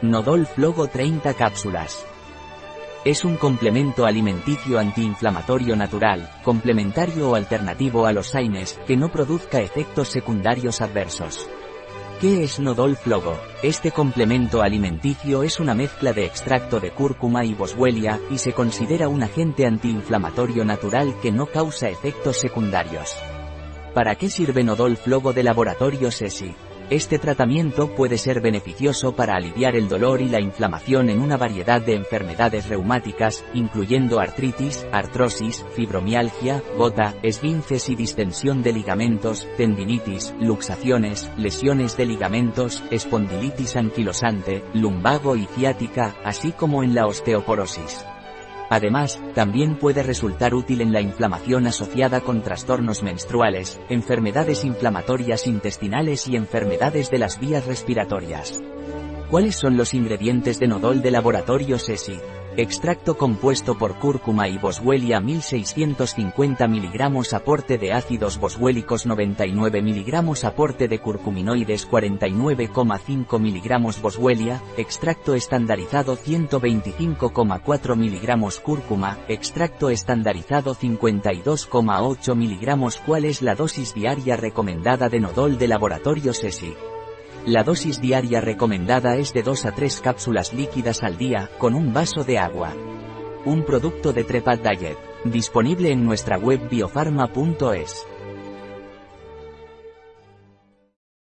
Nodol Flogo 30 cápsulas. Es un complemento alimenticio antiinflamatorio natural, complementario o alternativo a los AINES, que no produzca efectos secundarios adversos. ¿Qué es Nodol Flogo? Este complemento alimenticio es una mezcla de extracto de cúrcuma y boswellia, y se considera un agente antiinflamatorio natural que no causa efectos secundarios. ¿Para qué sirve Nodol Flogo de laboratorio SESI? Este tratamiento puede ser beneficioso para aliviar el dolor y la inflamación en una variedad de enfermedades reumáticas, incluyendo artritis, artrosis, fibromialgia, gota, esguinces y distensión de ligamentos, tendinitis, luxaciones, lesiones de ligamentos, espondilitis anquilosante, lumbago y ciática, así como en la osteoporosis. Además, también puede resultar útil en la inflamación asociada con trastornos menstruales, enfermedades inflamatorias intestinales y enfermedades de las vías respiratorias. ¿Cuáles son los ingredientes de Nodol de laboratorio SESI? Extracto compuesto por cúrcuma y boswellia 1650 mg aporte de ácidos boswélicos 99 mg aporte de curcuminoides 49,5 mg boswellia, extracto estandarizado 125,4 mg cúrcuma, extracto estandarizado 52,8 mg ¿Cuál es la dosis diaria recomendada de Nodol de laboratorio SESI? La dosis diaria recomendada es de 2 a 3 cápsulas líquidas al día, con un vaso de agua. Un producto de Trepat Diet, disponible en nuestra web biofarma.es.